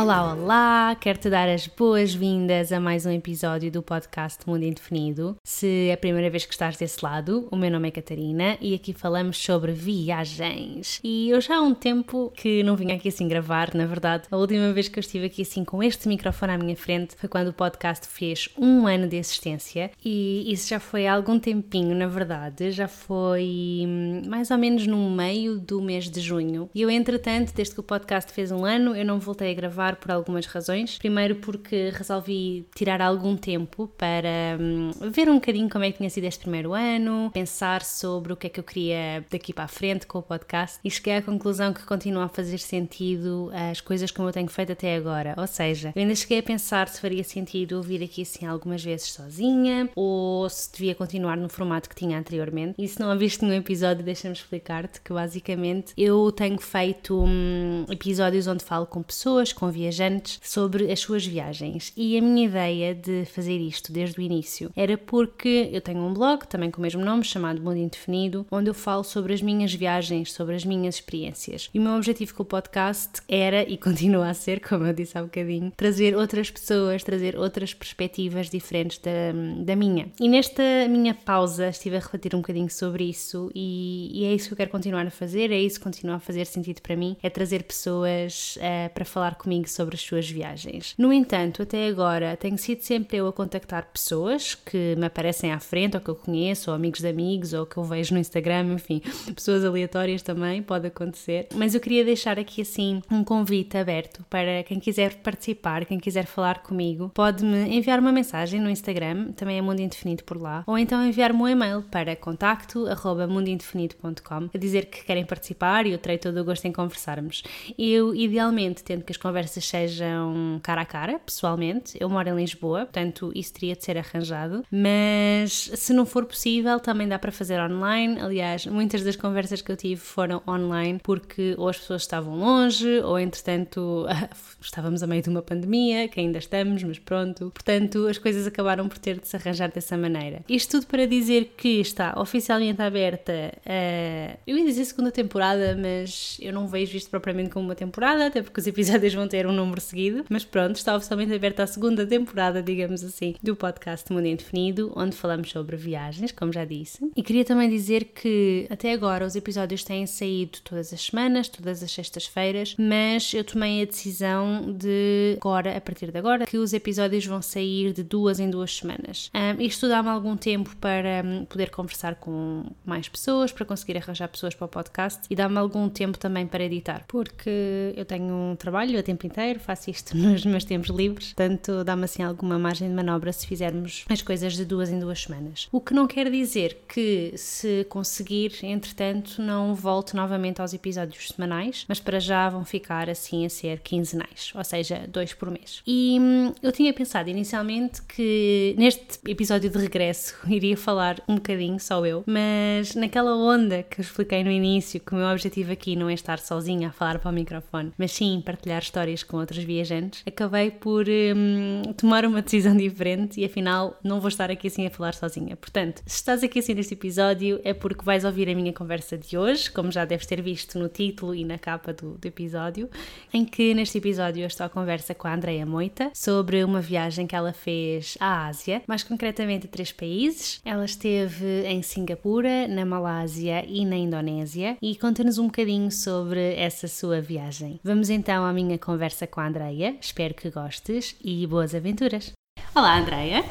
Olá, olá! Quero-te dar as boas-vindas a mais um episódio do podcast Mundo Indefinido. Se é a primeira vez que estás desse lado, o meu nome é Catarina e aqui falamos sobre viagens. E eu já há um tempo que não vim aqui assim gravar, na verdade, a última vez que eu estive aqui assim com este microfone à minha frente foi quando o podcast fez um ano de existência e isso já foi há algum tempinho, na verdade, já foi hum, mais ou menos no meio do mês de junho. E eu, entretanto, desde que o podcast fez um ano, eu não voltei a gravar por algumas razões. Primeiro, porque resolvi tirar algum tempo para hum, ver um bocadinho como é que tinha sido este primeiro ano, pensar sobre o que é que eu queria daqui para a frente com o podcast e cheguei à conclusão que continua a fazer sentido as coisas como eu tenho feito até agora. Ou seja, eu ainda cheguei a pensar se faria sentido vir aqui assim algumas vezes sozinha ou se devia continuar no formato que tinha anteriormente. E se não ouviste nenhum episódio, deixa-me explicar-te que basicamente eu tenho feito hum, episódios onde falo com pessoas, com viajantes sobre as suas viagens. E a minha ideia de fazer isto desde o início era porque eu tenho um blog, também com o mesmo nome, chamado Mundo Indefinido, onde eu falo sobre as minhas viagens, sobre as minhas experiências. E o meu objetivo com o podcast era e continua a ser, como eu disse há bocadinho, trazer outras pessoas, trazer outras perspectivas diferentes da, da minha. E nesta minha pausa estive a refletir um bocadinho sobre isso e, e é isso que eu quero continuar a fazer, é isso que continua a fazer sentido para mim, é trazer pessoas uh, para falar comigo sobre as suas viagens. No entanto, até agora tenho sido sempre eu a contactar pessoas que me aparecem à frente, ou que eu conheço, ou amigos de amigos, ou que eu vejo no Instagram, enfim, pessoas aleatórias também, pode acontecer. Mas eu queria deixar aqui assim um convite aberto para quem quiser participar, quem quiser falar comigo, pode-me enviar uma mensagem no Instagram, também é Mundo Indefinido por lá, ou então enviar-me um e-mail para contacto@mundoindefinido.com a dizer que querem participar e eu terei todo o gosto em conversarmos. Eu, idealmente, tendo que as conversas conversas sejam cara a cara, pessoalmente. Eu moro em Lisboa, portanto isso teria de ser arranjado, mas se não for possível, também dá para fazer online. Aliás, muitas das conversas que eu tive foram online porque ou as pessoas estavam longe, ou entretanto estávamos a meio de uma pandemia, que ainda estamos, mas pronto. Portanto, as coisas acabaram por ter de se arranjar dessa maneira. Isto tudo para dizer que está oficialmente aberta a. Eu ia dizer segunda temporada, mas eu não vejo isto propriamente como uma temporada, até porque os episódios vão ter um número seguido, mas pronto, está oficialmente aberta a segunda temporada, digamos assim, do podcast Mundo Indefinido, onde falamos sobre viagens, como já disse. E queria também dizer que até agora os episódios têm saído todas as semanas, todas as sextas-feiras, mas eu tomei a decisão de agora, a partir de agora, que os episódios vão sair de duas em duas semanas. Um, isto dá-me algum tempo para um, poder conversar com mais pessoas, para conseguir arranjar pessoas para o podcast e dá-me algum tempo também para editar, porque eu tenho um trabalho a tempo inteiro faço isto nos meus tempos livres, portanto dá-me assim alguma margem de manobra se fizermos as coisas de duas em duas semanas. O que não quer dizer que se conseguir, entretanto, não volte novamente aos episódios semanais, mas para já vão ficar assim a ser quinzenais, ou seja, dois por mês. E hum, eu tinha pensado inicialmente que neste episódio de regresso iria falar um bocadinho, só eu, mas naquela onda que eu expliquei no início, que o meu objetivo aqui não é estar sozinha a falar para o microfone, mas sim partilhar histórias com outros viajantes, acabei por hum, tomar uma decisão diferente e afinal não vou estar aqui assim a falar sozinha. Portanto, se estás aqui assim neste episódio é porque vais ouvir a minha conversa de hoje, como já deves ter visto no título e na capa do, do episódio, em que neste episódio eu estou à conversa com a Andrea Moita sobre uma viagem que ela fez à Ásia, mais concretamente a três países. Ela esteve em Singapura, na Malásia e na Indonésia e conta-nos um bocadinho sobre essa sua viagem. Vamos então à minha conversa conversa com a Andreia. Espero que gostes e boas aventuras. Olá, Andreia.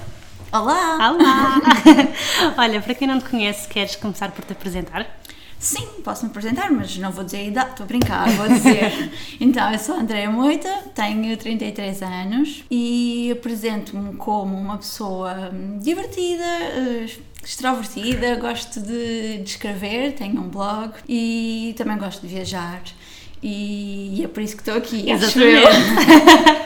Olá! Olá! Olha, para quem não te conhece, queres começar por te apresentar? Sim, posso me apresentar, mas não vou dizer a idade, estou a brincar, vou dizer. então, eu sou a Andréa Moita, tenho 33 anos e apresento-me como uma pessoa divertida, eh, extrovertida, gosto de, de escrever, tenho um blog e também gosto de viajar e é por isso que estou aqui. Exatamente.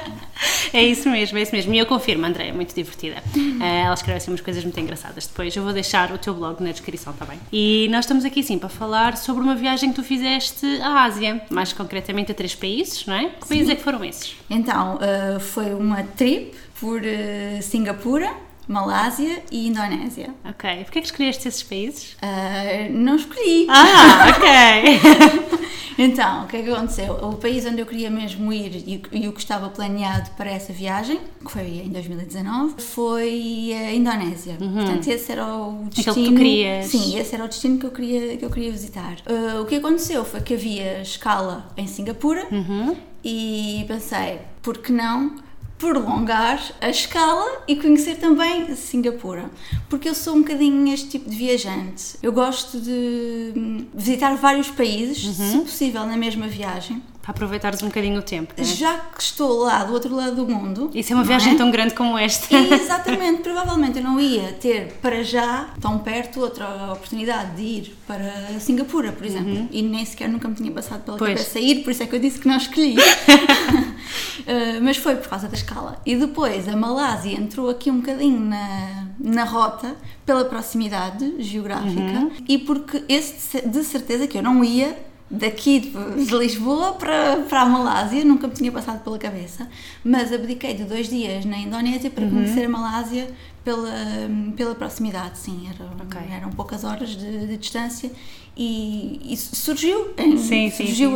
é isso mesmo, é isso mesmo. E eu confirmo, André, é muito divertida. Uh, ela escreve assim umas coisas muito engraçadas. Depois eu vou deixar o teu blog na descrição também. E nós estamos aqui sim para falar sobre uma viagem que tu fizeste à Ásia, mais concretamente a três países, não é? Que países é que foram esses? Então, uh, foi uma trip por uh, Singapura, Malásia e Indonésia. Ok. Porquê é que escolheste esses países? Uh, não escolhi. Ah, ok. então, o que é que aconteceu? O país onde eu queria mesmo ir e, e, o que estava planeado para essa viagem, que foi em 2019, foi a Indonésia. Uhum. Portanto, esse era o destino. Aquele que tu querias. Sim, esse era o destino que eu queria, que eu queria visitar. Uh, o que aconteceu foi que havia escala em Singapura uhum. e pensei, por que não? Prolongar a escala e conhecer também Singapura. Porque eu sou um bocadinho este tipo de viajante. Eu gosto de visitar vários países, uhum. se possível, na mesma viagem. Para aproveitares um bocadinho o tempo. É? Já que estou lá do outro lado do mundo. Isso é uma viagem é? tão grande como esta. Exatamente, provavelmente eu não ia ter para já, tão perto, outra oportunidade de ir para Singapura, por exemplo. Uhum. E nem sequer nunca me tinha passado pela pois. cabeça ir, por isso é que eu disse que não escolhi. uh, mas foi por causa da escala. E depois a Malásia entrou aqui um bocadinho na, na rota pela proximidade geográfica uhum. e porque esse de certeza que eu não ia daqui de Lisboa para, para a Malásia, nunca me tinha passado pela cabeça, mas abdiquei de dois dias na Indonésia para uhum. conhecer a Malásia pela, pela proximidade, sim, era, okay. eram poucas horas de, de distância e, e surgiu, sim, surgiu sim, sim,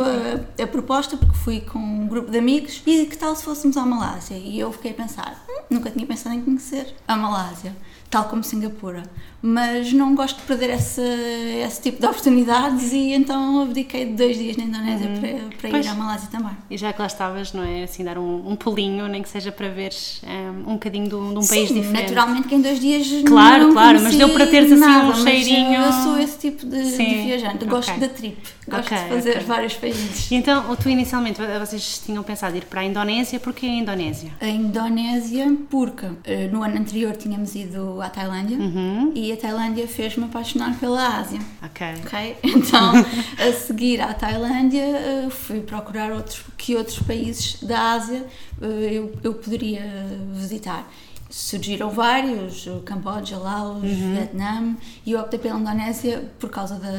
a, a, proposta porque fui com um grupo de amigos e que tal se fôssemos à Malásia e eu fiquei a pensar, hum, nunca tinha pensado em conhecer a Malásia tal como Singapura. Mas não gosto de perder esse, esse tipo de oportunidades e então abdiquei de dois dias na Indonésia uhum. para, para ir à Malásia também. E já que lá estavas, não é? Assim, dar um, um pulinho, nem que seja para veres um, um bocadinho de um, de um país diferente. naturalmente que em dois dias Claro, não claro, mas deu para teres assim nada, um cheirinho. Eu sou esse tipo de, de viajante, gosto okay. da trip, gosto okay, de fazer okay. vários países. E então, tu inicialmente, vocês tinham pensado ir para a Indonésia, porquê a Indonésia? A Indonésia porque uh, no ano anterior tínhamos ido à Tailândia uhum. e a Tailândia fez-me apaixonar pela Ásia. Ok. Ok? Então, a seguir à Tailândia, uh, fui procurar outros, que outros países da Ásia eu, eu poderia visitar surgiram vários, o Camboja, Laos, uhum. Vietnã, e eu optei pela Indonésia por causa da,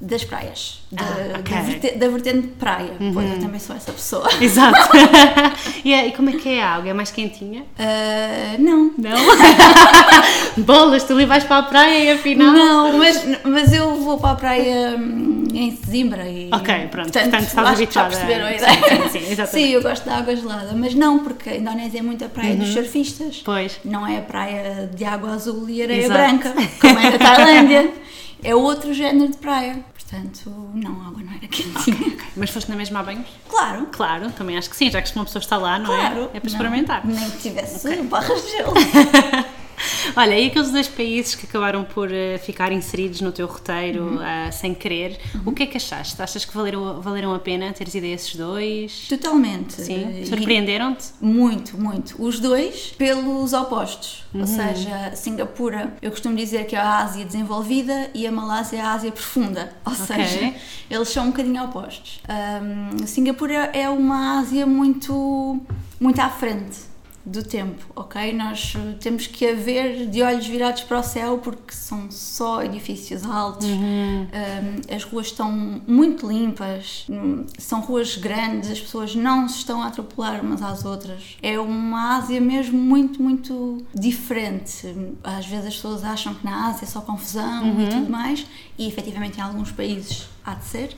das praias, da, ah, okay. da, vertente, da, vertente de praia, uhum. pois eu também sou essa pessoa. Exato. e, e, como é que é a água? É mais quentinha? Uh, não. Não? Bolas, tu ali vais para a praia e afinal... Não, mas, mas eu vou para a praia hum, em Zimbra e... Ok, pronto, portanto, portanto estás habituada. Já perceberam a ideia. Sim, sim, sim, eu gosto de água gelada, mas não, porque a Indonésia é muito a praia uhum. dos surfistas. Pois. Não é a praia de água azul e areia Exato. branca, como é na Tailândia. é outro género de praia. Portanto, não, a água não era quentinha. Okay, okay. Mas foste na mesma a banhos? Claro. Claro, também acho que sim, já que uma pessoa está lá, não claro. é? É para experimentar. Não, nem que tivesse okay. barras de gelo. Olha, e aqueles dois países que acabaram por uh, ficar inseridos no teu roteiro uhum. uh, sem querer, uhum. o que é que achaste? Achas que valeram, valeram a pena teres ido a esses dois? Totalmente. Sim. Surpreenderam-te? Muito, muito. Os dois pelos opostos. Uhum. Ou seja, Singapura, eu costumo dizer que é a Ásia desenvolvida e a Malásia é a Ásia profunda. Ou okay. seja, eles são um bocadinho opostos. Um, Singapura é uma Ásia muito, muito à frente do tempo, ok? Nós eh, temos que haver de olhos virados para o céu porque são só edifícios altos, uhum. um, as ruas estão muito limpas, hum, são ruas grandes, as pessoas não se estão a atropelar umas às outras. É uma Ásia mesmo muito, muito diferente. Às vezes as pessoas acham que na Ásia é só confusão uhum. e tudo mais, e efetivamente em alguns países há de ser.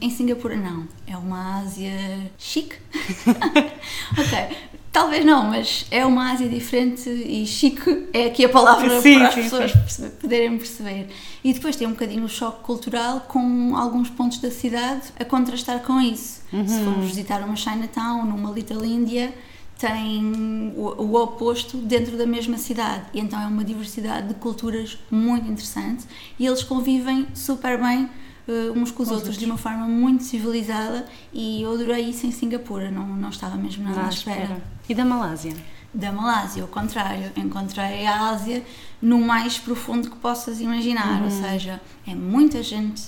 Em Singapura não, é uma Ásia chique. ok, Talvez não, mas é uma Ásia diferente e chique é aqui a palavra sim, para as sim, pessoas sim. poderem perceber. E depois tem um bocadinho o choque cultural com alguns pontos da cidade a contrastar com isso. Uhum. Se formos visitar uma Chinatown, numa Little India, tem o, o, oposto dentro da mesma cidade. E então é uma diversidade de culturas muito interessante e eles convivem super bem uh, uns com os outros, de uma forma muito civilizada e eu adorei isso em Singapura, não, não estava mesmo nada à espera. espera. E da Malásia? Da Malásia, ao contrário, encontrei a Ásia no mais profundo que possas imaginar, uhum. ou seja, é muita gente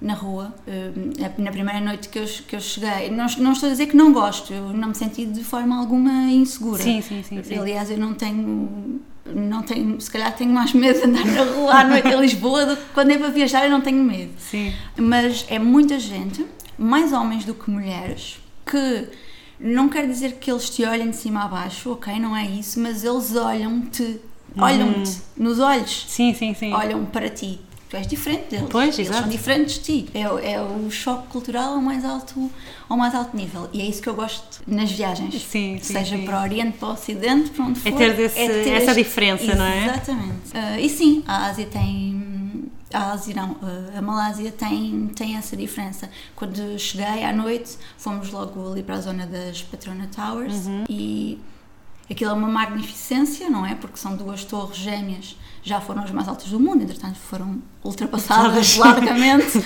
na rua. Uh, na primeira noite que eu, que eu cheguei, não, não estou a dizer que não gosto, eu não me senti de forma alguma insegura. Sim, sim, sim. sim. Aliás, eu não tenho não tenho, se calhar tenho mais medo de andar na rua à noite em Lisboa do que quando é para viajar eu não tenho medo. Sim. Mas é muita gente, mais homens do que mulheres, que Não quer dizer que eles te olhem de cima a baixo, ok? Não é isso, mas eles olham-te, olham-te nos olhos, Sim, sim, sim. olham para ti. Tu és diferente deles. Pois, Eles exato. são diferentes de ti. É, o- é o choque cultural ao mais alto, ao mais alto nível. E é isso que eu gosto nas viagens. Sim, sim, Seja sim. para o Oriente, para o Ocidente, para onde É for. ter desse- essa este- diferença, não é? Exatamente. Ah, e sim, a Ásia tem. A Ásia não, ah, a Malásia tem, tem essa diferença. Quando cheguei à noite, fomos logo ali para a zona das Patrona Towers Uhum. e aquilo é uma magnificência, não é? Porque são duas torres gêmeas, já foram as mais altas do mundo, entretanto foram ultrapassadas largamente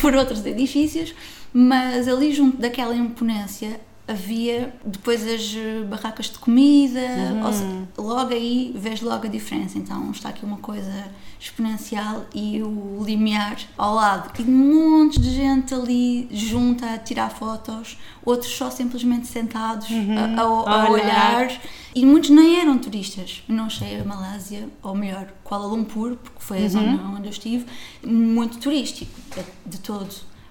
por outros edifícios, mas ali junto daquela imponência havia depois as eh, barracas de comida, ou seja, logo aí vês logo a diferença. Então está aqui uma coisa exponencial e o limiar ao lado. E montes de gente ali junta a tirar fotos, outros só simplesmente sentados a, a- a A olhar. olhar. E muitos nem eram turistas. Não achei a Malásia, ou melhor, Kuala Lumpur, porque foi a zona onde eu estive, muito turístico, de, de todo.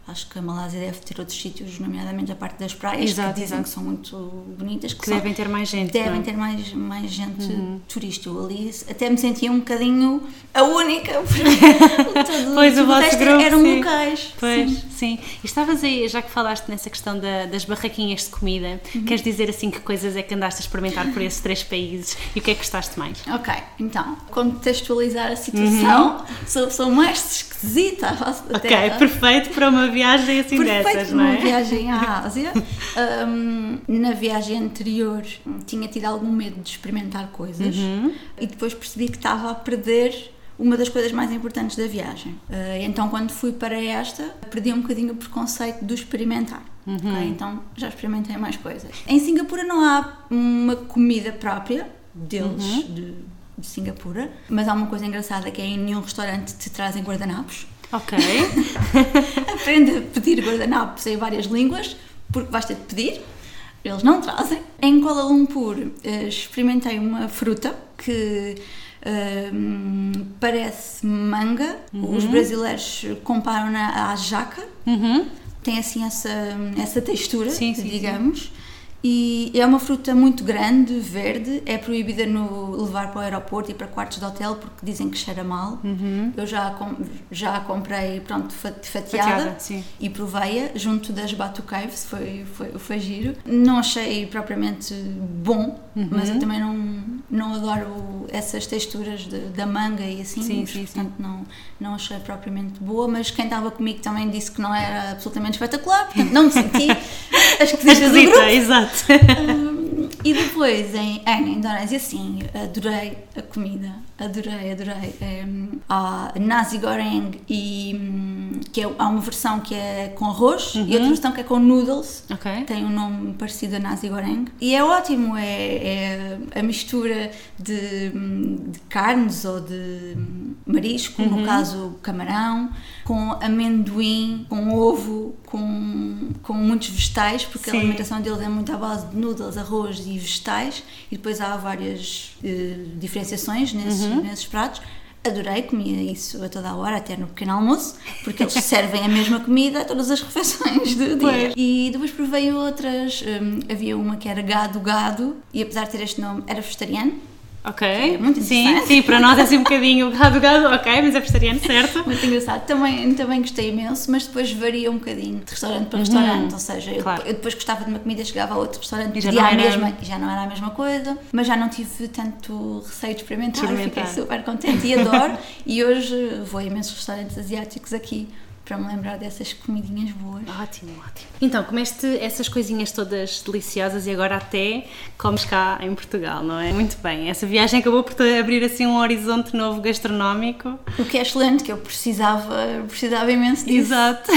Acho que a Malásia deve ter outros sítios, nomeadamente a parte das praias, Exato, que dizem exato. que são muito bonitas. Que, Que devem ter mais gente. devem é? ter mais, mais gente turista. Eu ali até me sentia um bocadinho a única. porque Pois, o tudo vosso resto grupo, eram sim. locais. Pois, sim. sim. E estavas aí, já que falaste nessa questão da- das barraquinhas de comida, Uhum. queres dizer assim que coisas é que andaste a experimentar por esses três países e o que é que gostaste mais? Ok, então, contextualizar a situação, sou a pessoa mais esquisita à face da Uhum. Ok, Terra. perfeito para uma viagem assim Perfeito dessas, não uma é? viagem à Ásia. Hum, na viagem anterior tinha tido algum medo de experimentar coisas Uhum. e depois percebi que estava a perder uma das coisas mais importantes da viagem. Uh, então, quando fui para esta, perdi um bocadinho o preconceito do experimentar. Uhum. ok? Então, já experimentei mais coisas. Em Singapura não há uma comida própria deles, Uhum. de, de Singapura, mas há uma coisa engraçada que é em nenhum restaurante te trazem guardanapos. Ok. Aprende a pedir guardanapos em várias línguas, porque vais ter de pedir. Eles não trazem. Em Kuala Lumpur eh, experimentei uma fruta que hum, parece manga. Os brasileiros comparam-na à jaca. Uhum. Tem assim essa, essa textura, Sim, sim, digamos. E é uma fruta muito grande, verde, é proibida no levar para o aeroporto e para quartos de hotel porque dizem que cheira mal. Uhum. Eu já, a já a comprei, pronto, fa- fatiada, Fatiada, e provei-a junto das Batu Caves, foi, foi, foi giro. Não achei propriamente bom, mas Uhum. eu também não, não adoro essas texturas de- da manga e assim, Sim, sim, portanto não, não achei propriamente boa, mas quem estava comigo também disse que não era absolutamente espetacular, portanto não me senti a esquisita do grupo. Exato. Hum, e depois em, em Indonésia, sim, adorei a comida, adorei, adorei. Hum, há nasi goreng e hum, que é, há uma versão que é com arroz e outra versão que é com noodles. Ok. Tem um nome parecido a nasi goreng e é ótimo, é, é a mistura de, hum, de carnes ou de hum, marisco, no caso camarão, com amendoim, com ovo, com, com muitos vegetais, porque Sim. a alimentação deles é muito à base de noodles, arroz e vegetais, e depois há várias eh, diferenciações nesses, nesses pratos. Adorei, comia isso a toda a hora, até no pequeno almoço, porque eles servem a mesma comida a todas as refeições do dia. E depois provei outras, hum, havia uma que era gado-gado, e apesar de ter este nome, era vegetariano, Ok. É muito sim, interessante. sim, para nós é assim um bocadinho gado, gado, ok, mas é vegetariano, certo? Muito engraçado. Também, também gostei imenso, mas depois varia um bocadinho de restaurante para restaurante. Ou seja, eu- Uhum. claro. eu, depois gostava de uma comida, chegava a outro restaurante E já não era- mesma já não era a mesma coisa. Mas já não tive tanto receio de experimentar. Experimentar. Fiquei super contente e adoro. e hoje vou a imensos restaurantes asiáticos aqui para me lembrar dessas comidinhas boas. Ótimo, ótimo. Então, comeste essas coisinhas todas deliciosas e agora até comes cá em Portugal, não é? Muito bem. Essa viagem acabou por abrir assim um horizonte novo gastronómico. O que é excelente, que eu precisava, precisava imenso disso. Exato.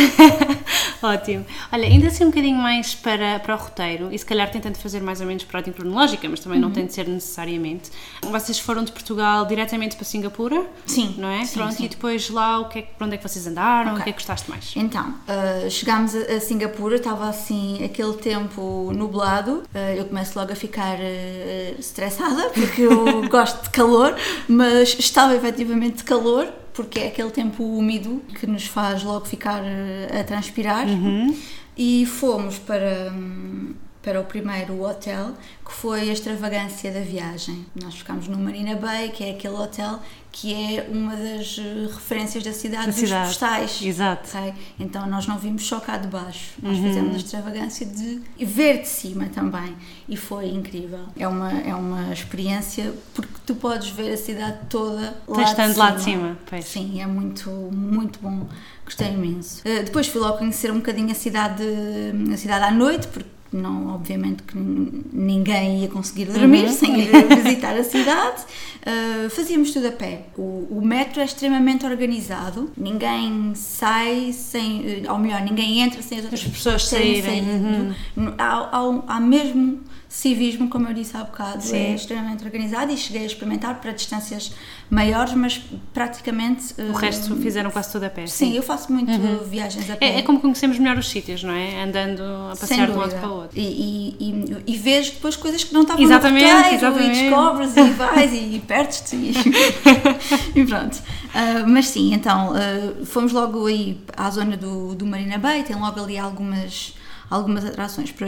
Ótimo. Olha, ainda assim um bocadinho mais para, para o roteiro, e se calhar tentando fazer mais ou menos por ordem cronológica, mas também não tem de ser necessariamente. Vocês foram de Portugal diretamente para Singapura? Sim, Não é? sim, Pronto, sim. e depois lá, o que é, para onde é que vocês andaram? O Ok. que é que gostaste mais? Então, ah, chegámos a, a Singapura, estava assim aquele tempo nublado. Ah, eu começo logo a ficar ah, estressada porque eu gosto de calor, mas estava efetivamente de calor porque é aquele tempo úmido que nos faz logo ficar a transpirar. E fomos para, hum, para o primeiro hotel, que foi a extravagância da viagem. Nós ficámos no Marina Bay, que é aquele hotel que é uma das eh, referências da cidade Da dos cidade. postais. Exato. ok? Então nós não vimos só cá de baixo, nós Uhum. fizemos a extravagância de ver de cima também e foi incrível. É uma, é uma experiência porque tu podes ver a cidade toda lá, Estando de, lá de cima, pois. Sim, é muito, muito bom. Gostei imenso. Uh, depois fui logo conhecer um bocadinho a cidade, a cidade à noite, porque não, obviamente que nin- ninguém ia conseguir dormir Uhum. sem ir visitar a cidade. Uh, fazíamos tudo a pé. O, o metro é extremamente organizado. Ninguém sai sem, uh, ou melhor, ninguém entra sem as outras As pessoas saírem, uhum. Há, há, há mesmo civismo, como eu disse há bocado, Sim. é extremamente organizado e cheguei a experimentar para distâncias maiores, mas praticamente O uh, resto fizeram quase tudo a pé. Sim, eu faço muito viagens a pé. É, é como conhecemos melhor os sítios, não é? Andando a passear de um lado para o outro. E, e, e, e vês depois coisas que não estavam Exatamente, no roteiro exatamente. e descobres e vais e perdes-te e, e pronto. Ah, mas sim, então ah, fomos logo aí à zona do, do Marina Bay, tem logo ali algumas algumas atrações para,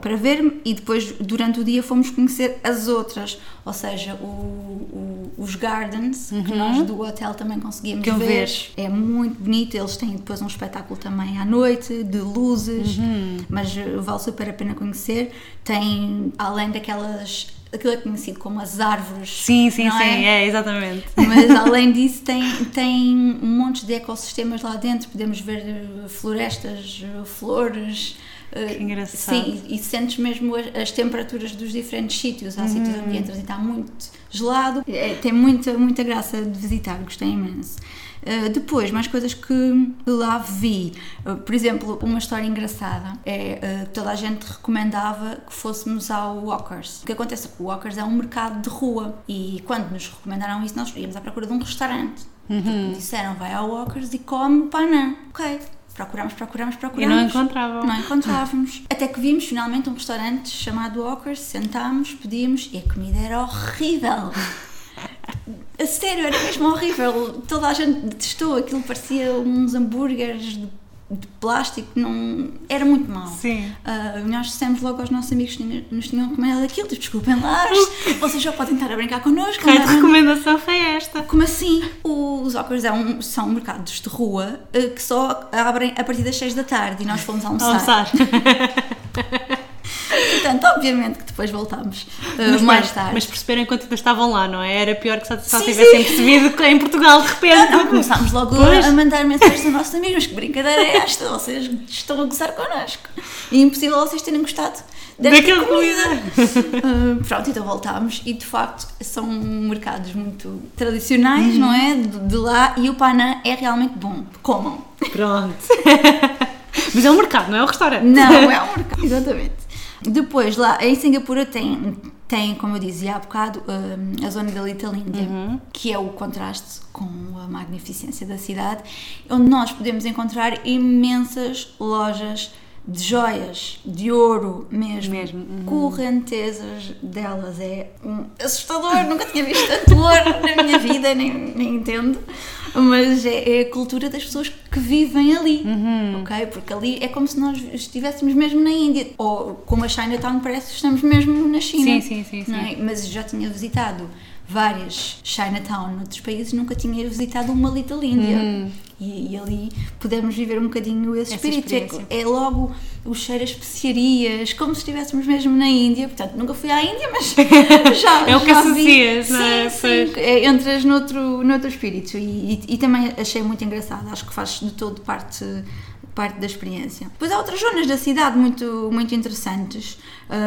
para ver e depois durante o dia fomos conhecer as outras, ou seja, o- o- os gardens que nós do hotel também conseguimos ver. vejo. É muito bonito, eles têm depois um espetáculo também à noite, de luzes, Uhum. mas vale super a pena conhecer. Tem, além daquelas, aquilo é conhecido como as árvores. Sim, sim, sim, é? é, exatamente. Mas além disso, tem, tem um monte de ecossistemas lá dentro. Podemos ver eh, florestas, eh, flores. Eh, Que engraçado. Sim, e, sentes mesmo as, as temperaturas dos diferentes sítios. Há sítios Uhum. onde entras e está muito gelado. É, tem muita, muita graça de visitar, gostei imenso. Uh, depois, mais coisas que lá vi. Uh, por exemplo, uma história engraçada é uh, que toda a gente recomendava que fôssemos ao Walkers. O que acontece? O Walkers é um mercado de rua e quando nos recomendaram isso, nós íamos à procura de um restaurante. Uhum. Disseram, vai ao Walkers e come o panã. Ok. Procuramos, procuramos, E procuramos. não encontravam. Não encontrávamos. Até que vimos finalmente um restaurante chamado Walkers, sentámos, pedimos e a comida era horrível. A sério, era mesmo horrível. Toda a gente detestou aquilo, parecia uns hambúrgueres de, de plástico, não, era muito mau. Sim. Ah, nós dissemos logo aos nossos amigos que nos tinham recomendado aquilo, tipo, desculpem lá, vocês já podem estar a brincar connosco. Que é? recomendação foi esta? Como assim? Os Walkers é um- são mercados de rua eh, que só abrem a partir das 6 da tarde e nós fomos almoçar. Almoçar. Portanto, obviamente que depois voltámos Mas, mais tarde. mas perceberam enquanto ainda estavam lá, não é? Era pior que só, só Sim, tivessem sim. percebido que em Portugal de repente. Não, começámos logo Pois. a, mandar mensagens aos nossos amigos, mas que brincadeira é esta? Vocês estão a gozar connosco. E impossível vocês terem gostado desta Daquela comida. comida. Ah, pronto, então voltámos e de facto são mercados muito tradicionais, Uhum. não é? De, de lá e o panã é realmente bom. Comam. Pronto. Mas é um mercado, não é um restaurante. Não, é um mercado. Exatamente. Depois, lá em Singapura tem, tem como eu dizia há bocado, hum, a zona da Little India, que é o contraste com a magnificência da cidade, onde nós podemos encontrar imensas lojas de joias, de ouro mesmo, Mesmo, uhum. correntezas delas. É um assustador, nunca tinha visto tanto ouro na minha vida, nem, nem entendo. Mas é, é a cultura das pessoas que vivem ali, Uhum. ok? Porque ali é como se nós estivéssemos mesmo na Índia. Ou como a Chinatown parece estamos mesmo na China. Sim, sim, sim, não sim. é? Mas já tinha visitado várias Chinatown noutros países, nunca tinha visitado uma Little India. E, e ali pudemos viver um bocadinho esse. Essa espírito. É, é logo o cheiro a especiarias, como se estivéssemos mesmo na Índia. Portanto, nunca fui à Índia, mas já. É o que associas, não é? Sim, sim. É, entras noutro, noutro espírito. E, e, e também achei muito engraçado. Acho que faz de todo parte parte da experiência. Depois há outras zonas da cidade muito, muito interessantes,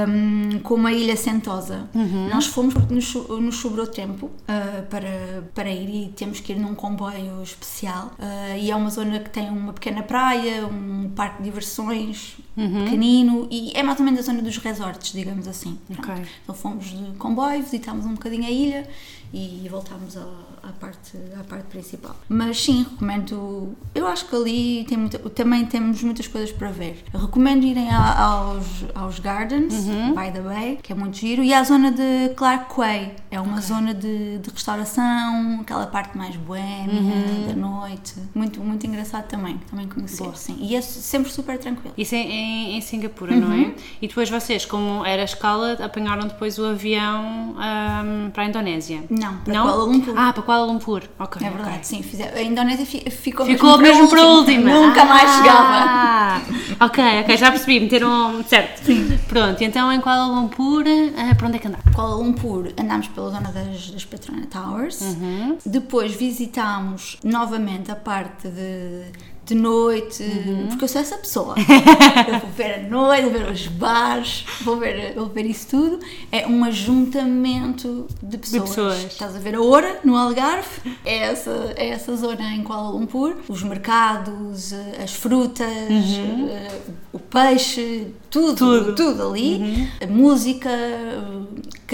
hum, como a Ilha Sentosa. Nós fomos porque nos, nos sobrou tempo ah, para, para ir e temos que ir num comboio especial. Ah, e é uma zona que tem uma pequena praia, um parque de diversões pequenino e é mais ou menos a zona dos resorts, digamos assim. Pronto. Ok. Então fomos de comboio, visitámos um bocadinho a ilha e voltámos ao, à parte, à parte principal. Mas sim, recomendo. Eu acho que ali tem muita, também temos muitas coisas para ver. Recomendo irem a- aos, aos Gardens, Uhum. by the way, que é muito giro, e à zona de Clark Quay. É uma zona de, de restauração, aquela parte mais boémia, Uhum. da noite. Muito, muito engraçado também, também conhecer, sim. E é sempre super tranquilo. Isso é em, em Singapura, não Uhum. é? E depois vocês, como era a escala, apanharam depois o avião ahm, para a Indonésia? Não, para não? Kuala Lumpur. Ah, para Kuala Lumpur. Ok. É verdade, sim. fize- A Indonésia fi- ficou, Ficou mesmo para a última. Nunca mais chegava. Ah, ok, ok, já percebi, meteram. Certo. Pronto, e então em Kuala Lumpur, ah, para onde é que andaram? Kuala Lumpur andámos pela zona das, das Petronas Towers. Uhum. Depois visitámos novamente a parte de, de noite, Uhum. porque eu sou essa pessoa. eu vou ver a noite, vou ver os bares, vou ver, vou ver isso tudo. É um ajuntamento de pessoas. pessoas. Estás a ver a Oura, no Algarve, é essa, é essa zona em Kuala Lumpur. Os mercados, eh, as frutas, eh, o peixe, tudo, Uhum. Tudo. Uhum. tudo ali. A música,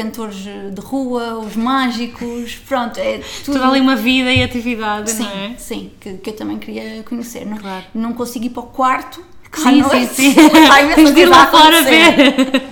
cantores de rua, os mágicos, pronto, é tudo. Toda ali uma vida e atividade, Sim, não é? sim, que, que eu também queria conhecer. Não, Claro. não consigo ir para o quarto. Sim, sim, noite. sim. Imensa Tens de ir lá fora ver.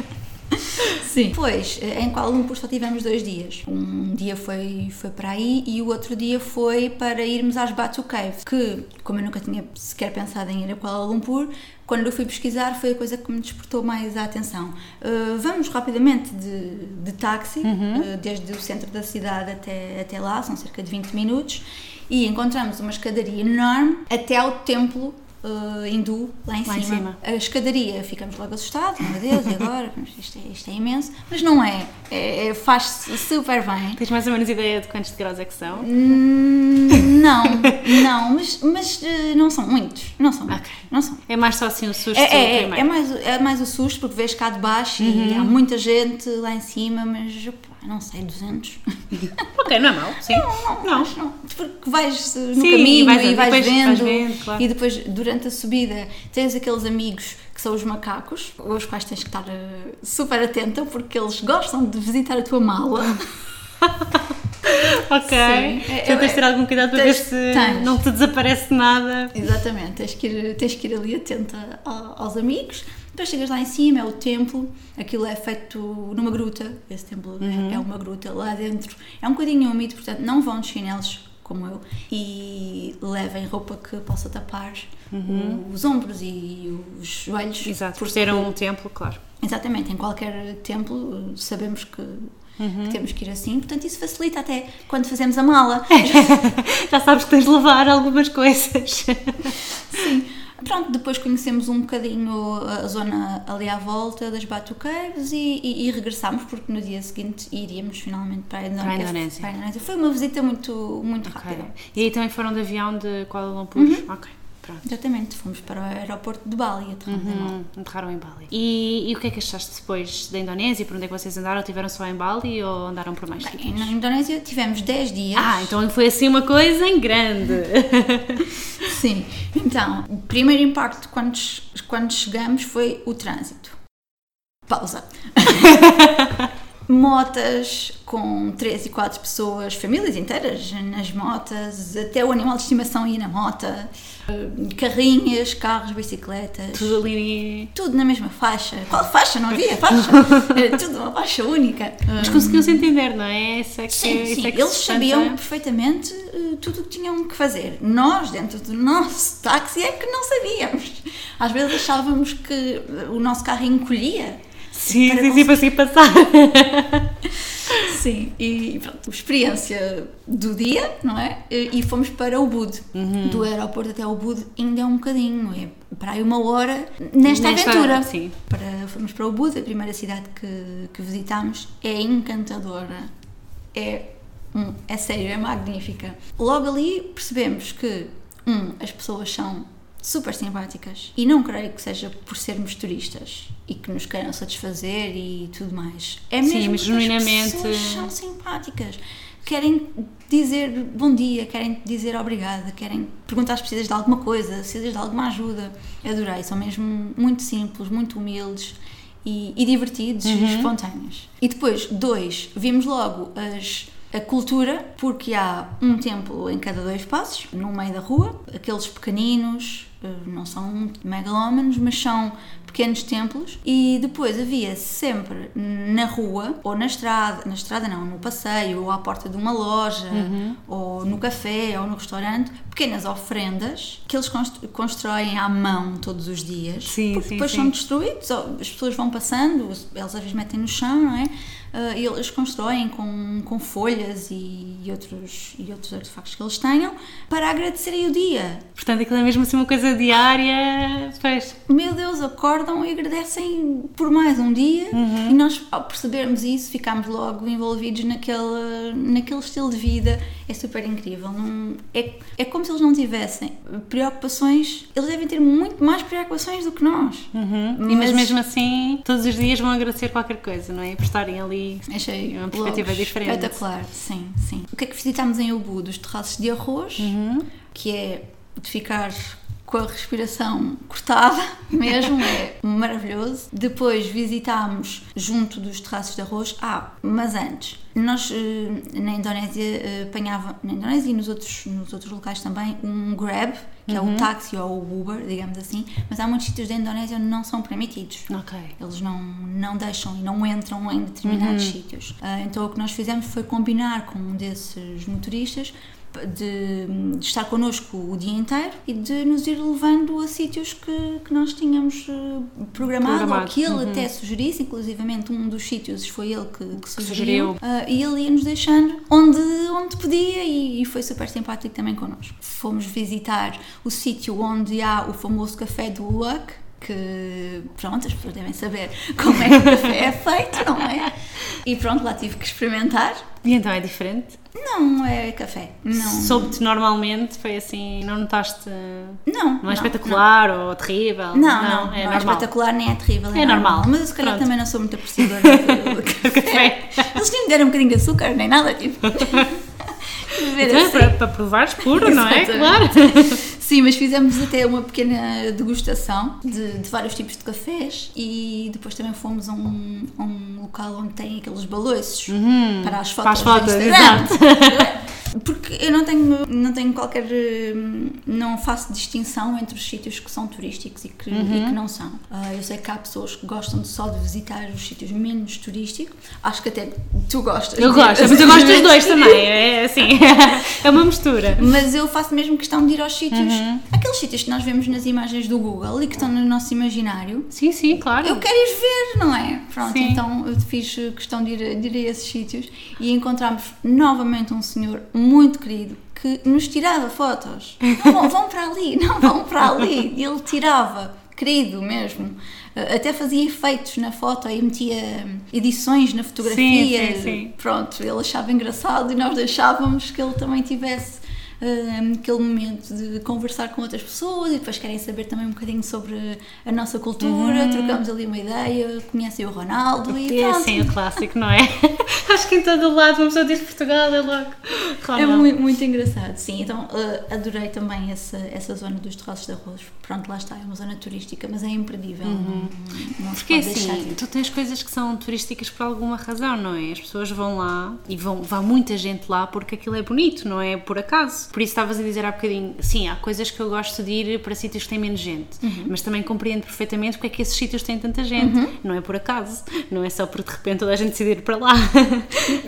Sim. Depois, eh, em Kuala Lumpur só tivemos dois dias. Um dia foi, foi para aí e o outro dia foi para irmos às Batu Cave, que, como eu nunca tinha sequer pensado em ir a Kuala Lumpur, quando eu fui pesquisar foi a coisa que me despertou mais a atenção. Eh, vamos rapidamente de, de táxi, eh, desde o centro da cidade até, até lá, são cerca de 20 minutos, e encontramos uma escadaria enorme até ao templo eh, hindu lá em Lá cima. cima. A escadaria, ficamos logo assustados, meu Deus, e agora? Isto é, isto é imenso. Mas não é, é, é- faz-se super bem. Tens mais ou menos ideia de quantos degraus é que são? Hum, não, não, mas, mas eh, não são muitos. Não são muitos. Ok. Não são. É mais só assim o susto É, é, é, é mais, é mais o susto porque vês cá de baixo e Uhum. há muita gente lá em cima, mas pá, não sei, 200. Ok, não é mau, sim. Não, acho não. Porque vais eh, no Sim, caminho vais- e vais, vendo, vais vendo, claro. e depois durante a subida tens aqueles amigos que são os macacos, aos quais tens que estar eh, super atenta porque eles gostam de visitar a tua mala. Ok. Sim. É- Então tens de ter algum cuidado para ver se tens. não te desaparece nada. Exatamente, tens que ir, tens que ir ali atenta aos amigos. Depois chegas lá em cima, é o templo, aquilo é feito numa gruta, esse templo é- é uma gruta lá dentro. É um bocadinho úmido, portanto não vão de chinelos como eu e levem roupa que possa tapar o- os ombros e os joelhos. Exato, por ser um templo, claro. Exatamente, em qualquer templo eh, sabemos que, que temos que ir assim, portanto isso facilita até quando fazemos a mala. Já sabes que tens de levar algumas coisas. Sim. Pronto, depois conhecemos um bocadinho a zona ali à volta das Batu Caves e, e, e regressámos porque no dia seguinte iríamos finalmente para a Indonésia. Para a Indonésia. Para a Indonésia. Foi uma visita muito, muito Ok. rápida. E aí também foram de avião de Kuala Lumpur? Uhum. Ok, pronto. Exatamente, fomos para o aeroporto de Bali e aterramos em Bali. Enterraram em Bali. E, e o que é que achaste depois da Indonésia? Por onde é que vocês andaram? Tiveram só em Bali ou andaram por mais Bem, sítios? na Indonésia tivemos 10 dias. Ah, então foi assim uma coisa em grande. Sim. Então, o primeiro impacto quando, quando chegamos foi o trânsito. Pausa. Motas com 3 e 4 pessoas, famílias inteiras nas motas, até o animal de estimação ia na mota, eh, carrinhas, carros, bicicletas. Tudo ali. Tudo na mesma faixa. Qual faixa? Não havia faixa. Era tudo uma faixa única. Mas conseguiam-se entender, não é? Isso é que, Sim, isso sim, é que eles sabiam perfeitamente eh, tudo o que tinham que fazer. Nós, dentro do nosso táxi, é que não sabíamos. Às vezes achávamos que eh, o nosso carro encolhia. Sim, para sim, sim, para se passar. Sim, e pronto, experiência do dia, não é? E fomos para o Bud. Uhum. Do aeroporto até o Bud ainda é um bocadinho, é para aí uma hora nesta, Nesta- aventura. sim. Para, fomos para o Bud, a primeira cidade que, que visitámos. É encantadora. É, é sério, é magnífica. Logo ali percebemos que, um, as pessoas são super simpáticas e não creio que seja por sermos turistas e que nos queiram satisfazer e tudo mais. É Sim, mesmo mas porque as genuinamente- pessoas são simpáticas. Querem dizer bom dia, querem dizer obrigada, querem perguntar se precisas de alguma coisa, se precisas de alguma ajuda. Adorei, são mesmo muito simples, muito humildes e, e divertidos e espontâneos. E depois, dois, vimos logo as a cultura, porque há um templo em cada dois passos, no meio da rua, aqueles pequeninos, não são megalómanos, mas são pequenos templos e depois havia sempre na rua ou na estrada, na estrada não, no passeio ou à porta de uma loja Uhum. ou no café ou no restaurante, pequenas ofrendas que eles const- constroem à mão todos os dias. Sim, porque sim, depois sim. são destruídos, as pessoas vão passando, eles às vezes metem no chão, não é? E eles constroem com, com folhas e, outros, e outros artefactos que eles tenham para agradecerem o dia. Portanto, aquilo é mesmo assim uma coisa diária. Pois. Meu Deus, acordam e agradecem por mais um dia Uhum. e nós ao percebermos isso ficámos logo envolvidos naquele, naquele estilo de vida. É super incrível. Não, é, é como se eles não tivessem preocupações. Eles devem ter muito mais preocupações do que nós. Uhum. E mas mesmo assim, todos os dias vão agradecer qualquer coisa, não é? Por estarem ali. Achei uma perspectiva diferente. Espetacular, sim, sim. O que é que visitámos em Ubu? Dos terraços de arroz, Uhum. que é de ficar com a respiração cortada mesmo, é maravilhoso. Depois visitámos junto dos terraços de arroz. Ah, mas antes, nós eh, na Indonésia eh, apanhava, na Indonésia e nos outros, nos outros locais também, um Grab, que é o táxi ou o Uber, digamos assim, mas há muitos sítios da Indonésia onde não são permitidos. Ok. Eles não, não deixam e não entram em determinados sítios. Ah, então o que nós fizemos foi combinar com um desses motoristas de, de estar connosco o dia inteiro e de nos ir levando a sítios que, que nós tínhamos eh, programado, ou Programado, que ele uhum. até sugerisse, inclusivamente um dos sítios foi ele que, que sugeriu. Ah, e ele ia nos deixando onde, onde podia e, e foi super simpático também connosco. Fomos visitar o sítio onde há o famoso café do Luck, que pronto, as pessoas devem saber como é que o café é feito, não é? E pronto, lá tive que experimentar. E então é diferente? Não é café, não. Soube-te normalmente, foi assim, não notaste. Não, Não é espetacular ou terrível? Não, não, não, é é, normal. espetacular nem é terrível. É normal. Mas eu se calhar Pronto. também não sou muito apreciadora do café. Eles nem me deram um bocadinho de açúcar, nem nada, tipo. Então é assim. para, para provares puro, não é? Claro. Sim, mas fizemos até uma pequena degustação de, de vários tipos de cafés e depois também fomos a um, a um local onde tem aqueles baloiços para as Uhum. para fotos as fotos, Instagram. Porque eu não tenho, não tenho qualquer. hum, Não faço distinção entre os sítios que são turísticos e que, Uhum. e que não são. Ah, eu sei que há pessoas que gostam só de visitar os sítios menos turísticos. Acho que até tu gostas. Eu gosto, mas eu gosto dos dois também. É assim, é uma mistura. Mas eu faço mesmo questão de ir aos sítios, Uhum. aqueles sítios que nós vemos nas imagens do Google e que estão no nosso imaginário. Sim, sim, claro. Eu quero ir ver, não é? Pronto, Sim. então eu fiz questão de ir, de ir a esses sítios e encontramos novamente um senhor muito querido que nos tirava fotos. Não, vão- para ali, não vão para ali. E ele tirava, querido mesmo. Eh, Até fazia efeitos na foto e metia hum, edições na fotografia. sim, sim. Pronto, ele achava engraçado e nós deixávamos que ele também tivesse aquele momento de conversar com outras pessoas e depois querem saber também um bocadinho sobre a nossa cultura, trocamos ali uma ideia, conhecem o Ronaldo e É pronto. assim o clássico, não é? Acho que em todo o lado uma pessoa diz Portugal, é logo. É Ronaldo. muito, muito engraçado, sim. Então uh, adorei também essa, essa zona dos terraços de arroz. Pronto, lá está, é uma zona turística, mas é imperdível. Não, não se Porque de assim, tu tens coisas que são turísticas por alguma razão, não é? As pessoas vão lá e vão, vai muita gente lá porque aquilo é bonito, não é por acaso. Por isso estavas a dizer há bocadinho, sim, há coisas que eu gosto de ir para sítios que têm menos gente, Uhum. mas também compreendo perfeitamente porque é que esses sítios têm tanta gente. Não é por acaso, não é só porque de repente toda a gente decidir ir para lá.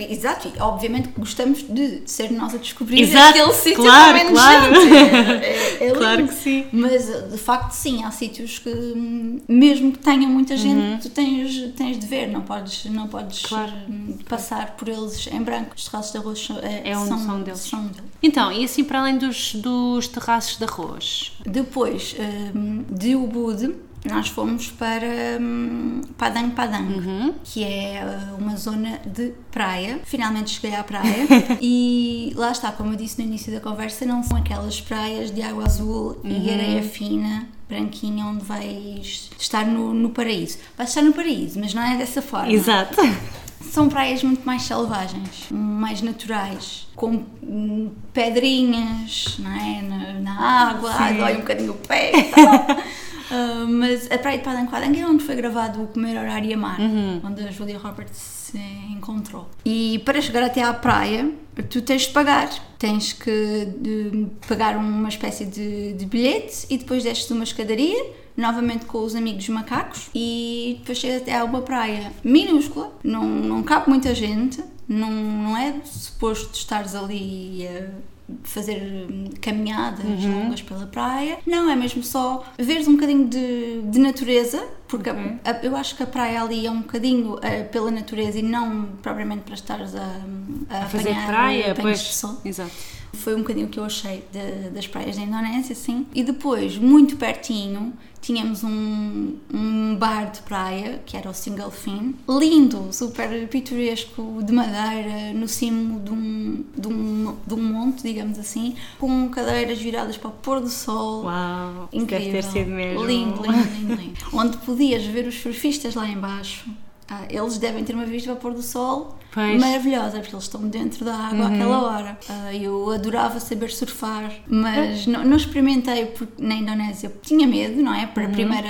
Exato, e obviamente gostamos de ser nós a descobrir Exato, aquele sítio claro, com menos claro. gente. É, é Claro que sim. Mas de facto, sim, há sítios que, mesmo que tenham muita gente, tu tens, tens de ver, não podes, não podes Uhum. Claro. hum, passar por eles em branco. Os terraços de arroz são, É um- são, são deles. são deles. Então, e assim para além dos, dos terraços de arroz? Depois hum, de Ubud, nós fomos para hum, Padang Padang, Uhum. que é uh, uma zona de praia. Finalmente cheguei à praia e lá está, como eu disse no início da conversa, não são aquelas praias de água azul Uhum. e areia fina. Branquinha, onde vais estar no, no paraíso. Vais estar no paraíso, mas não é dessa forma. Exato. São praias muito mais selvagens, mais naturais, com pedrinhas não é? na, na água, Sim. dói um bocadinho o pé e tal. Uh, mas a Praia de Padang é onde foi gravado o Comer, Orar e Amar, onde a Julia Roberts se encontrou. E para chegar até à praia, tu tens de pagar. Tens que de, pagar uma espécie de, de bilhete e depois desces uma escadaria novamente com os amigos macacos e depois chegas até a uma praia minúscula, não, não cabe muita gente, não, não é suposto estares ali a fazer caminhadas longas pela praia, não, é mesmo só veres um bocadinho de, de natureza, porque a- a- eu acho que a praia ali é um bocadinho eh, pela natureza e não propriamente para estares a, a, Fazer apanhar praia, apanhos pois. de sol. Exato. Foi um bocadinho o que eu achei de- das praias da Indonésia, sim. E depois, muito pertinho, tínhamos um, um bar de praia, que era o Single Fin. Lindo, super pitoresco, de madeira, no cimo de um, de um, de um monte, digamos assim, com cadeiras viradas para o pôr do sol. Uau, Incrível. deve ter sido mesmo. Lindo, lindo, lindo, lindo. Onde podias ver os surfistas lá embaixo. Ah, eles devem ter uma vista para o pôr do sol Pois. maravilhosa, porque eles estão dentro da água àquela hora. Ah, eu adorava saber surfar, mas não, não experimentei porque na Indonésia tinha medo, não é? Para a primeira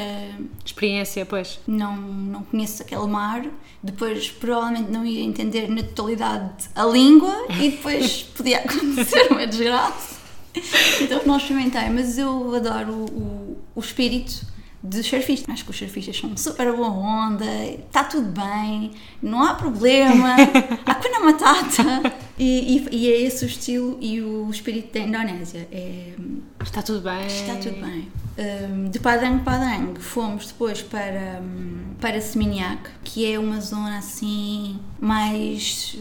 Experiência, pois. não, não conheço aquele mar, depois provavelmente não ia entender na totalidade a língua e depois podia acontecer uma desgraça. Então não experimentei, mas eu adoro o, o espírito de surfista. Acho que os surfistas são super boa onda, está tudo bem, não há problema, Hakuna Matata. E, e, e é esse o estilo e o espírito da Indonésia. É, Está tudo bem. Está tudo bem. Um, de Padang Padang fomos depois para, um, para Seminyak, que é uma zona assim mais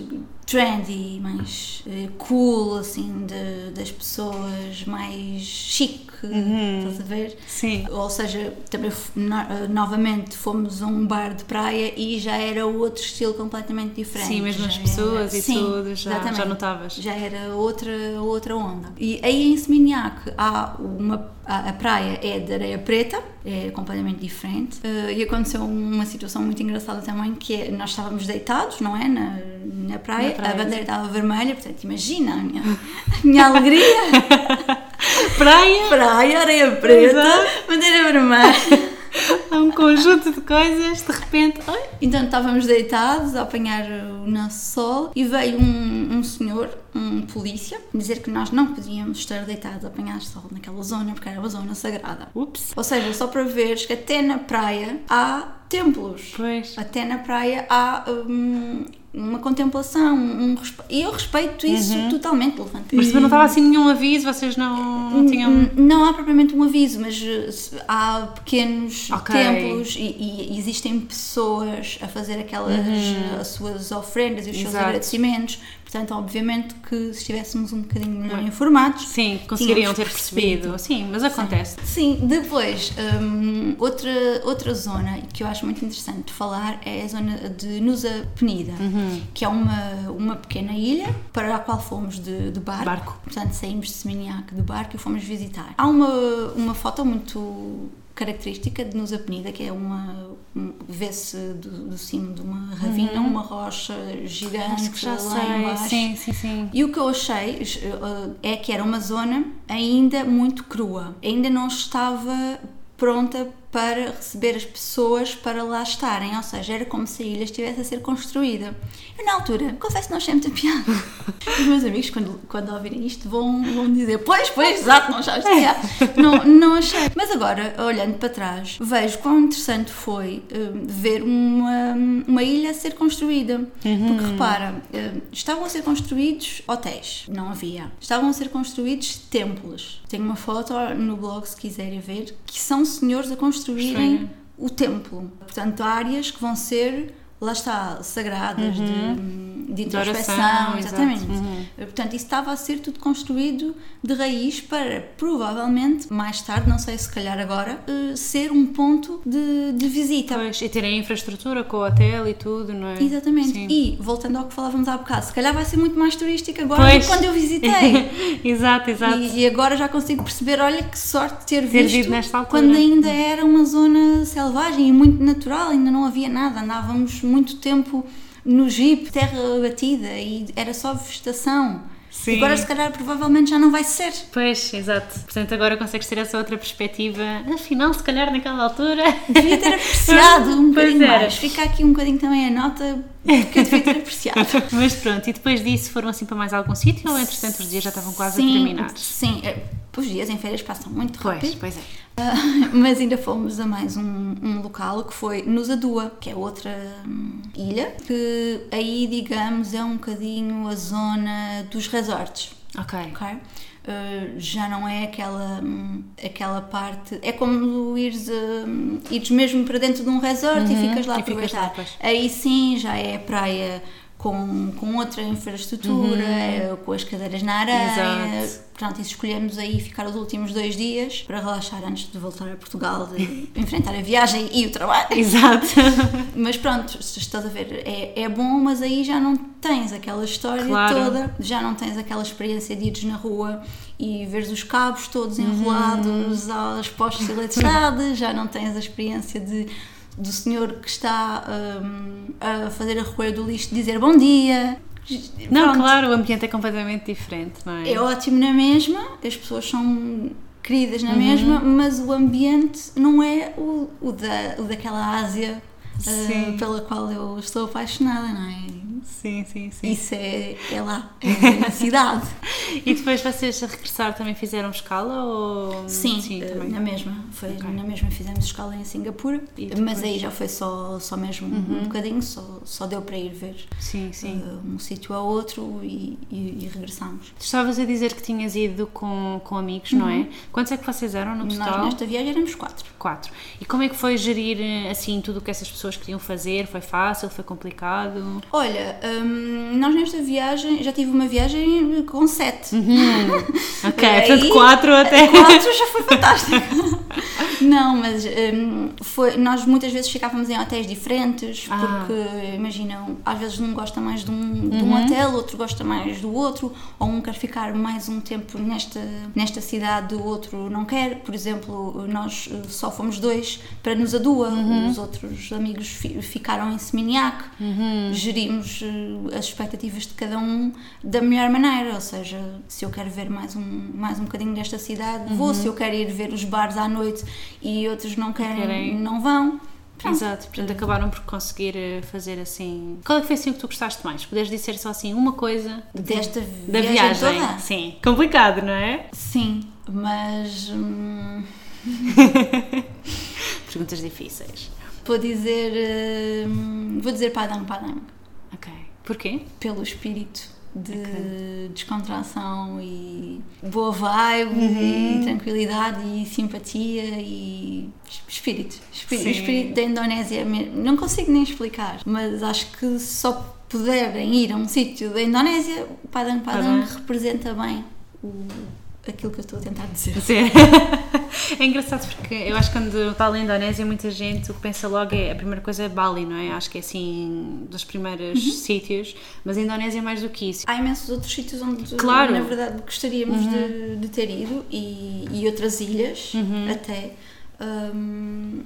trendy, mais eh, cool, assim, de, das pessoas, mais chique, estás a ver? Sim. Ou seja, também no- eh, novamente fomos a um bar de praia e já era outro estilo completamente diferente. Sim, mesmo as era- pessoas e Sim, tudo, já, exatamente já notavas. já era outra, outra onda. E aí em Seminyak há uma. A, praia é de areia preta, é completamente diferente. Eh, e aconteceu uma situação muito engraçada também, que é, nós estávamos deitados, não é? Na, na, praia, Na praia, a bandeira estava vermelha, portanto, imagina a minha, a minha alegria. Praia, praia, areia preta, Exato. bandeira vermelha. Há um conjunto de coisas, de repente. Ai, Então estávamos deitados a apanhar o nosso sol e veio um, um senhor, um polícia, dizer que nós não podíamos estar deitados a apanhar sol naquela zona porque era uma zona sagrada. ups. Ou seja, só para veres que até na praia há templos. Pois. Até na praia há hum, uma contemplação, um e eu respeito isso totalmente, Levante. Mas não estava assim nenhum aviso, vocês não, não tinham. Não há propriamente um aviso, mas se- há pequenos Ok. templos e, e existem pessoas a fazer aquelas uh, as suas ofrendas e os seus Uhum. Exato. agradecimentos. Portanto, obviamente que se estivéssemos um bocadinho melhor informados. Sim, conseguiriam ter percebido. Sim, mas acontece. Sim, depois, hum, outra, outra zona que eu acho muito interessante de falar é a zona de Nusa Penida, Uhum. que é uma, uma pequena ilha para a qual fomos de, de barco. Barco. Portanto, saímos de Seminyak de barco e fomos visitar. Há uma, uma foto muito característica de Nusa Penida, que é uma. Um, Vê-se do, do cimo de uma ravina, uma rocha gigante Uhum. Acho que já lá sei. embaixo. Sim, sim, sim. E o que eu achei eh, é que era uma zona ainda muito crua, ainda não estava pronta para receber as pessoas para lá estarem, ou seja, era como se a ilha estivesse a ser construída. Eu, na altura, confesso que não achei muita piada. Os meus amigos, quando, quando ouvirem isto, vão, vão dizer: Pois, pois, exato, não achaste piada. Não, não achei. Mas agora, olhando para trás, vejo quão interessante foi eh, ver uma, uma ilha a ser construída. Porque repara, eh, estavam a ser construídos hotéis, não havia. Estavam a ser construídos templos. Tenho uma foto no blog, se quiserem ver, que são senhores a construírem Construírem. o templo. Portanto, áreas que vão ser, lá está, sagradas, de, de introspeção, oração, exatamente. exato. Uhum. Portanto, isso estava a ser tudo construído de raiz para, provavelmente, mais tarde, não sei se calhar agora, eh, ser um ponto de, de visita. Pois, e terem a infraestrutura com o hotel e tudo, não é? Exatamente. Sim. E, voltando ao que falávamos há bocado, se calhar vai ser muito mais turístico agora do Pois. que quando eu visitei. exato, exato. E, e agora já consigo perceber, olha que sorte ter, Ter visto nesta altura. quando ainda era uma zona selvagem e muito natural, ainda não havia nada, andávamos muito tempo no jeep, terra batida e era só vegetação. Sim. Agora, se calhar, provavelmente já não vai ser. Pois, exato. Portanto, agora consegues ter essa outra perspectiva. Afinal, se calhar naquela altura. Devia ter apreciado um bocadinho era. mais. Fica aqui um bocadinho também a nota que eu devia ter apreciado. Mas pronto, e depois disso foram assim para mais algum sítio ou entretanto os dias já estavam quase sim, a terminar? Sim, é, os dias em férias passam muito Pois, rápido. pois é. Ah, mas ainda fomos a mais um, um local que foi Nusadua, que é outra hum, ilha, que aí, digamos, é um bocadinho a zona dos resorts, Ok. ok? Ah, já não é aquela, hum, aquela parte. É como ires, hum, ires mesmo para dentro de um resort e ficas lá a Uhum. e ficas lá, aproveitar. pois. Aí sim já é praia com, com outra infraestrutura, eh, com as cadeiras na areia. Uhum. Exato. Portanto, escolhemos aí ficar os últimos dois dias para relaxar antes de voltar a Portugal, de enfrentar a viagem e o trabalho. Exato. Mas pronto, estás a ver, é, é bom, mas aí já não tens aquela história Claro. toda, já não tens aquela experiência de ires na rua e veres os cabos todos Uhum. enrolados aos postos de eletricidade, já não tens a experiência de do senhor que está hum, a fazer a recolha do lixo dizer bom dia. Não, Pronto. claro, o ambiente é completamente diferente, não é? É ótimo na mesma, as pessoas são queridas Uhum. na mesma, mas o ambiente não é o, o, da, o daquela Ásia uh, pela qual eu estou apaixonada, não é? Sim, sim, sim. Isso é, é lá, é na cidade. E depois vocês a regressar também fizeram escala ou. Sim, sim uh, também. na mesma. Foi Ok. na mesma fizemos escala em Singapura, mas? Uhum. aí já foi só, só mesmo um bocadinho, só, só deu para ir ver Sim, sim. uh, um sítio ao outro e, e, e regressamos. Tu estavas a dizer que tinhas ido com, com amigos, não é? Quantos é que vocês eram no total? Nós nesta viagem éramos quatro. Quatro. E como é que foi gerir eh, assim tudo o que essas pessoas queriam fazer? Foi fácil? Foi complicado? Olha, hum, nós nesta viagem, já tive uma viagem com sete. Ok, Aí, portanto quatro até. Quatro já foi fantástico. Não, mas hum, foi, nós muitas vezes ficávamos em hotéis diferentes, Ah. porque imaginam, às vezes um gosta mais de um, de um hotel, outro gosta mais do outro, ou um quer ficar mais um tempo nesta, nesta cidade, o outro não quer. Por exemplo, nós eh, só fomos dois para nos Adua, os outros amigos fi- ficaram em Seminhaque. Gerimos eh, as expectativas de cada um da melhor maneira, ou seja, se eu quero ver mais um, mais um bocadinho desta cidade, vou, se eu quero ir ver os bares à noite e outros não querem, Querem. não vão. Pronto. Exato, portanto acabaram por conseguir eh, fazer assim. Qual é que foi assim o que tu gostaste mais? Poderes dizer só assim uma coisa Desta da viagem, viagem? toda? Sim. Complicado, não é? Sim, mas hum, Perguntas difíceis. vou dizer hum, vou dizer Padang Padang Ok. Porquê? pelo espírito de descontração e boa vibe Uhum. e tranquilidade e simpatia e espírito, espírito, espírito da Indonésia não consigo nem explicar mas acho que só puderem ir a um sítio da Indonésia Padang Padang Padang. representa bem o, aquilo que eu estou a tentar dizer Sim. É engraçado porque eu acho que quando fala em Indonésia, muita gente o que pensa logo é a primeira coisa é Bali, não é? Acho que é assim dos primeiros Uhum. sítios, mas a Indonésia é mais do que isso. Há imensos outros sítios onde, Claro. Uhum. na verdade, gostaríamos de, de ter ido e, e outras ilhas Uhum. até. Hum,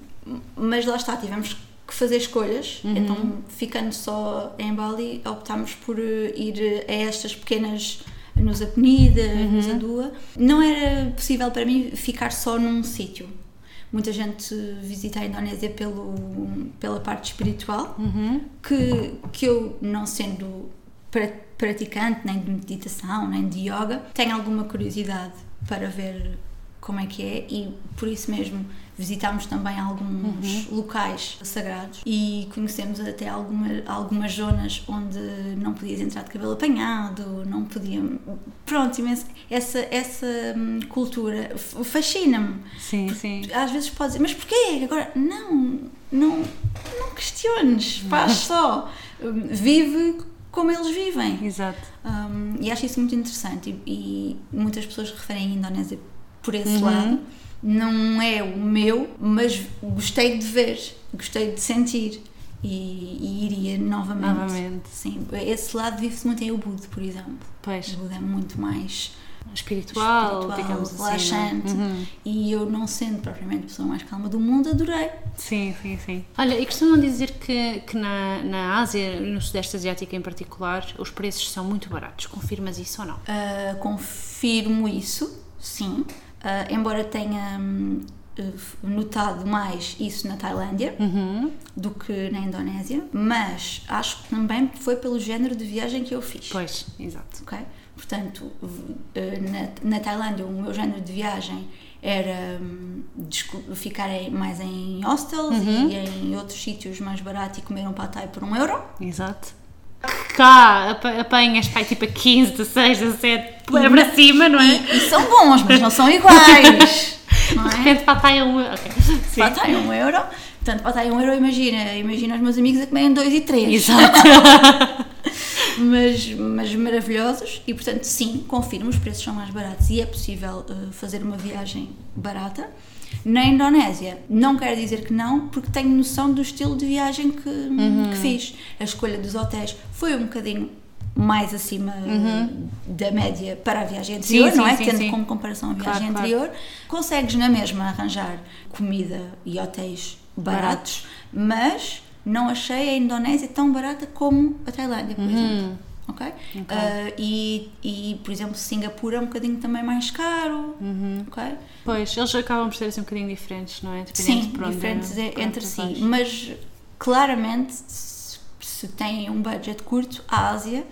mas lá está, tivemos que fazer escolhas. Uhum. Então, ficando só em Bali, optámos por eh, ir a estas pequenas. Nos Apenida, Uhum. nos Adua. Não era possível para mim ficar só num sítio. Muita gente visita a Indonésia pelo, pela parte espiritual, Uhum. que, que eu, não sendo pra- praticante nem de meditação, nem de yoga, tenho alguma curiosidade para ver como é que é e por isso mesmo visitámos também alguns locais sagrados e conhecemos até alguma, algumas zonas onde não podias entrar de cabelo apanhado, não podiam. Pronto, imenso. Essa, essa hum, cultura fascina-me. Sim, sim. Às vezes podes dizer, mas porquê? Agora, não, não, não questiones, faz só. Hum, Vive como eles vivem. Exato. Um, e acho isso muito interessante. E, e muitas pessoas referem a Indonésia por esse Uhum. lado. Não é o meu, mas gostei de ver, gostei de sentir. E, e iria novamente. Novamente. Sim, esse lado vive-se muito em Ubud, por exemplo. Pois. Ubud é muito mais espiritual, espiritual, digamos assim. não é? relaxante. E eu, não sendo propriamente a pessoa mais calma do mundo, adorei. Sim, sim, sim. Olha, e costumam dizer que, que na, na Ásia, no Sudeste Asiático em particular, os preços são muito baratos. Confirmas isso ou não? Uh, confirmo isso, sim. Uh, embora tenha hum, uh, notado mais isso na Tailândia do que na Indonésia, mas acho que também foi pelo género de viagem que eu fiz. Pois, exato. ok? Portanto, eh, na, na Tailândia, o meu género de viagem era desco- ficar mais em hostels e em outros sítios mais barato e comer um pad thai por um euro. Exato. Cá, apa- apanhas pai tipo a 15, 16, 17, é para cima, não é? E, e são bons, mas não são iguais. não De é? repente patai é um. Ok. Sim. Pad thai é um euro. Portanto, pad thai é um euro, imagina. Imagina os meus amigos a comerem dois e três. Exato. mas, mas maravilhosos e portanto sim, confirmo, os preços são mais baratos e é possível uh, fazer uma viagem barata. Na Indonésia, não quero dizer que não, porque tenho noção do estilo de viagem que, que fiz. A escolha dos hotéis foi um bocadinho mais acima uh, da média para a viagem anterior, Sim, não sim, é? sim, Tendo como comparação a Claro, viagem claro. anterior, consegues na mesma arranjar comida e hotéis baratos, mas não achei a Indonésia tão barata como a Tailândia, por exemplo. Ok? Ah, e, e, por exemplo, Singapura é um bocadinho também mais caro. Ok? Pois, eles acabam por ser assim um bocadinho diferentes, não é? Sim, diferentes é- entre si. vais. Mas claramente, se, têm um budget curto, a Ásia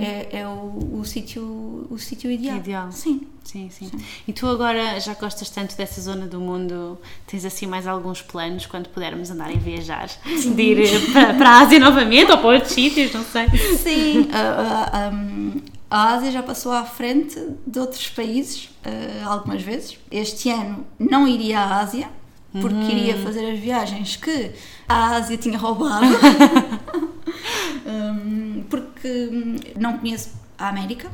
é, é o, o sítio o sítio ideal. Ideal. Sim. Sim, sim, E tu agora já gostas tanto dessa zona do mundo, tens assim mais alguns planos quando pudermos andar e viajar? De ir eh, para, para a Ásia novamente ou para outros sítios, não sei. Sim, a, a- um, a Ásia já passou à frente de outros países uh, algumas vezes. Este ano não iria à Ásia, porque iria fazer as viagens que a Ásia tinha roubado. Um, porque hum, não conheço a América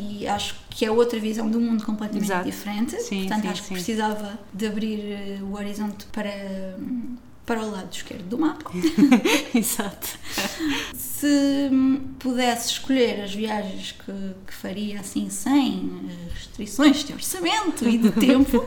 e acho que é outra visão do mundo completamente Exato. diferente. Sim, Portanto, sim, acho que sim. precisava de abrir eh, o horizonte para, para o lado esquerdo do mapa. Exato. Se hum, pudesse escolher as viagens que, que faria assim sem eh, restrições de orçamento e de tempo,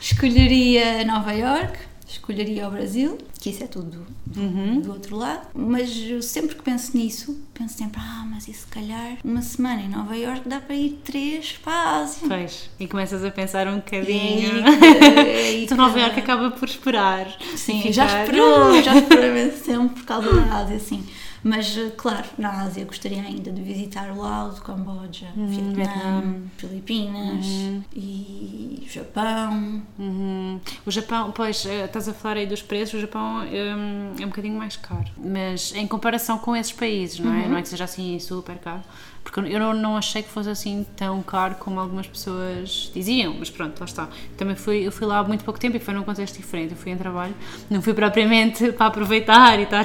escolheria Nova York, escolheria o Brasil, que isso é tudo do, Uhum. do outro lado, mas eu sempre que penso nisso, penso sempre, ah, mas e se calhar uma semana em Nova York dá para ir três para. Pois, e começas a pensar um E bocadinho. é aí Então Nova Iorque acaba por esperar. Sim, E já esperou, já esperou imenso tempo por causa da Ásia, sim. Mas, claro, na Ásia gostaria ainda de visitar o Laos, Camboja, Vietnã, Vietnã. Filipinas e Japão. Uhum. O Japão, pois, eh, estás a falar aí dos preços, o Japão hum, é um bocadinho mais caro, mas em comparação com esses países, não é? Não é que seja assim super caro, porque eu não, não achei que fosse assim tão caro como algumas pessoas diziam, mas pronto, lá está. Também fui, eu fui lá há muito pouco tempo e foi num contexto diferente, eu fui em trabalho, não fui propriamente para aproveitar e estar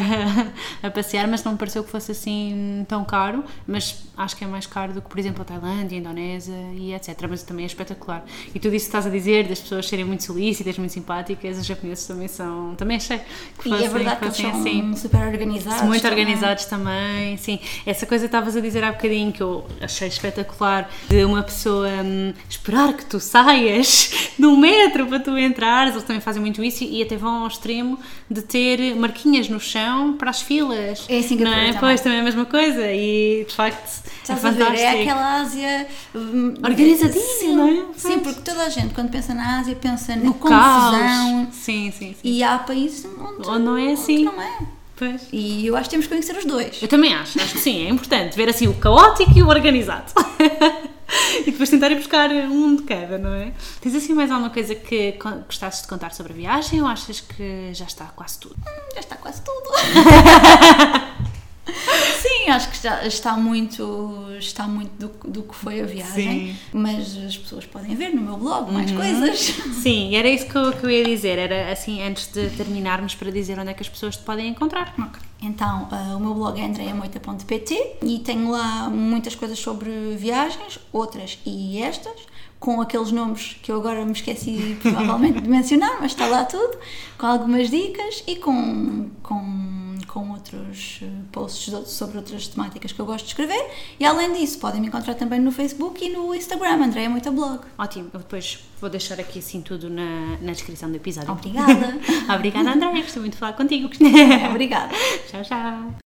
a, a passear, mas não me pareceu que fosse assim tão caro, mas acho que é mais caro do que, por exemplo, a Tailândia, a Indonésia e etc. Mas também é espetacular. E tu disse que estás a dizer das pessoas serem muito solícitas, muito simpáticas, os japoneses também são, também achei que E fossem, é verdade que eles fossem são assim. super organizados. Muito também. organizados também, sim. Essa coisa que estavas a dizer há bocadinho que eu achei espetacular de uma pessoa hum, esperar que tu saias do metro para tu entrares. Eles também fazem muito isso e até vão ao extremo de ter marquinhas no chão para as filas. É em Singapura não é? também. Pois, também é a mesma coisa e de facto Estás é a ver? fantástico. É aquela Ásia hum, Organizadinha, sim, não é? Sim, porque toda a gente, quando pensa na Ásia, pensa na No confusão. caos. Sim, sim, sim. E há países onde, Ou não é onde assim. não é. Pois. E eu acho que temos que conhecer os dois. Eu também acho, acho que sim, é importante ver assim o caótico e o organizado. e depois tentar ir buscar um de cada, não é? Tens assim mais alguma coisa que gostasses de contar sobre a viagem ou achas que já está quase tudo? Já está quase tudo. Sim, acho que já está muito, está muito do, do que foi a viagem. Sim. Mas as pessoas podem ver no meu blog mais coisas. Sim, era isso que eu, que eu ia dizer, era assim, antes de terminarmos, para dizer onde é que as pessoas te podem encontrar. Ok. Então, ah, o meu blog é andreamoita.pt e tenho lá muitas coisas sobre viagens, outras e estas, com aqueles nomes que eu agora me esqueci provavelmente de mencionar, mas está lá tudo, com algumas dicas e com, com, com outros uh, posts sobre outras temáticas que eu gosto de escrever. E além disso, podem me encontrar também no Facebook e no Instagram, Andréia Moita Blog. Ótimo, eu depois vou deixar aqui assim tudo na, na descrição do episódio. Obrigada. Obrigada, Andréia, gostei muito de falar contigo. Obrigada. tchau, tchau.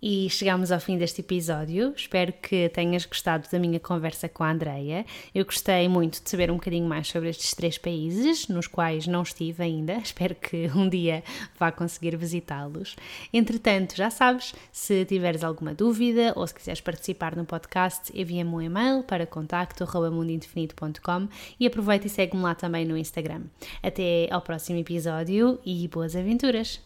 E chegamos ao fim deste episódio. Espero que tenhas gostado da minha conversa com a Andreia. Eu gostei muito de saber um bocadinho mais sobre estes três países, nos quais não estive ainda. Espero que um dia vá conseguir visitá-los. Entretanto, já sabes, se tiveres alguma dúvida ou se quiseres participar no podcast, envia-me um e-mail para contacto.mundoindefinido.com e aproveita e segue-me lá também no Instagram. Até ao próximo episódio e boas aventuras!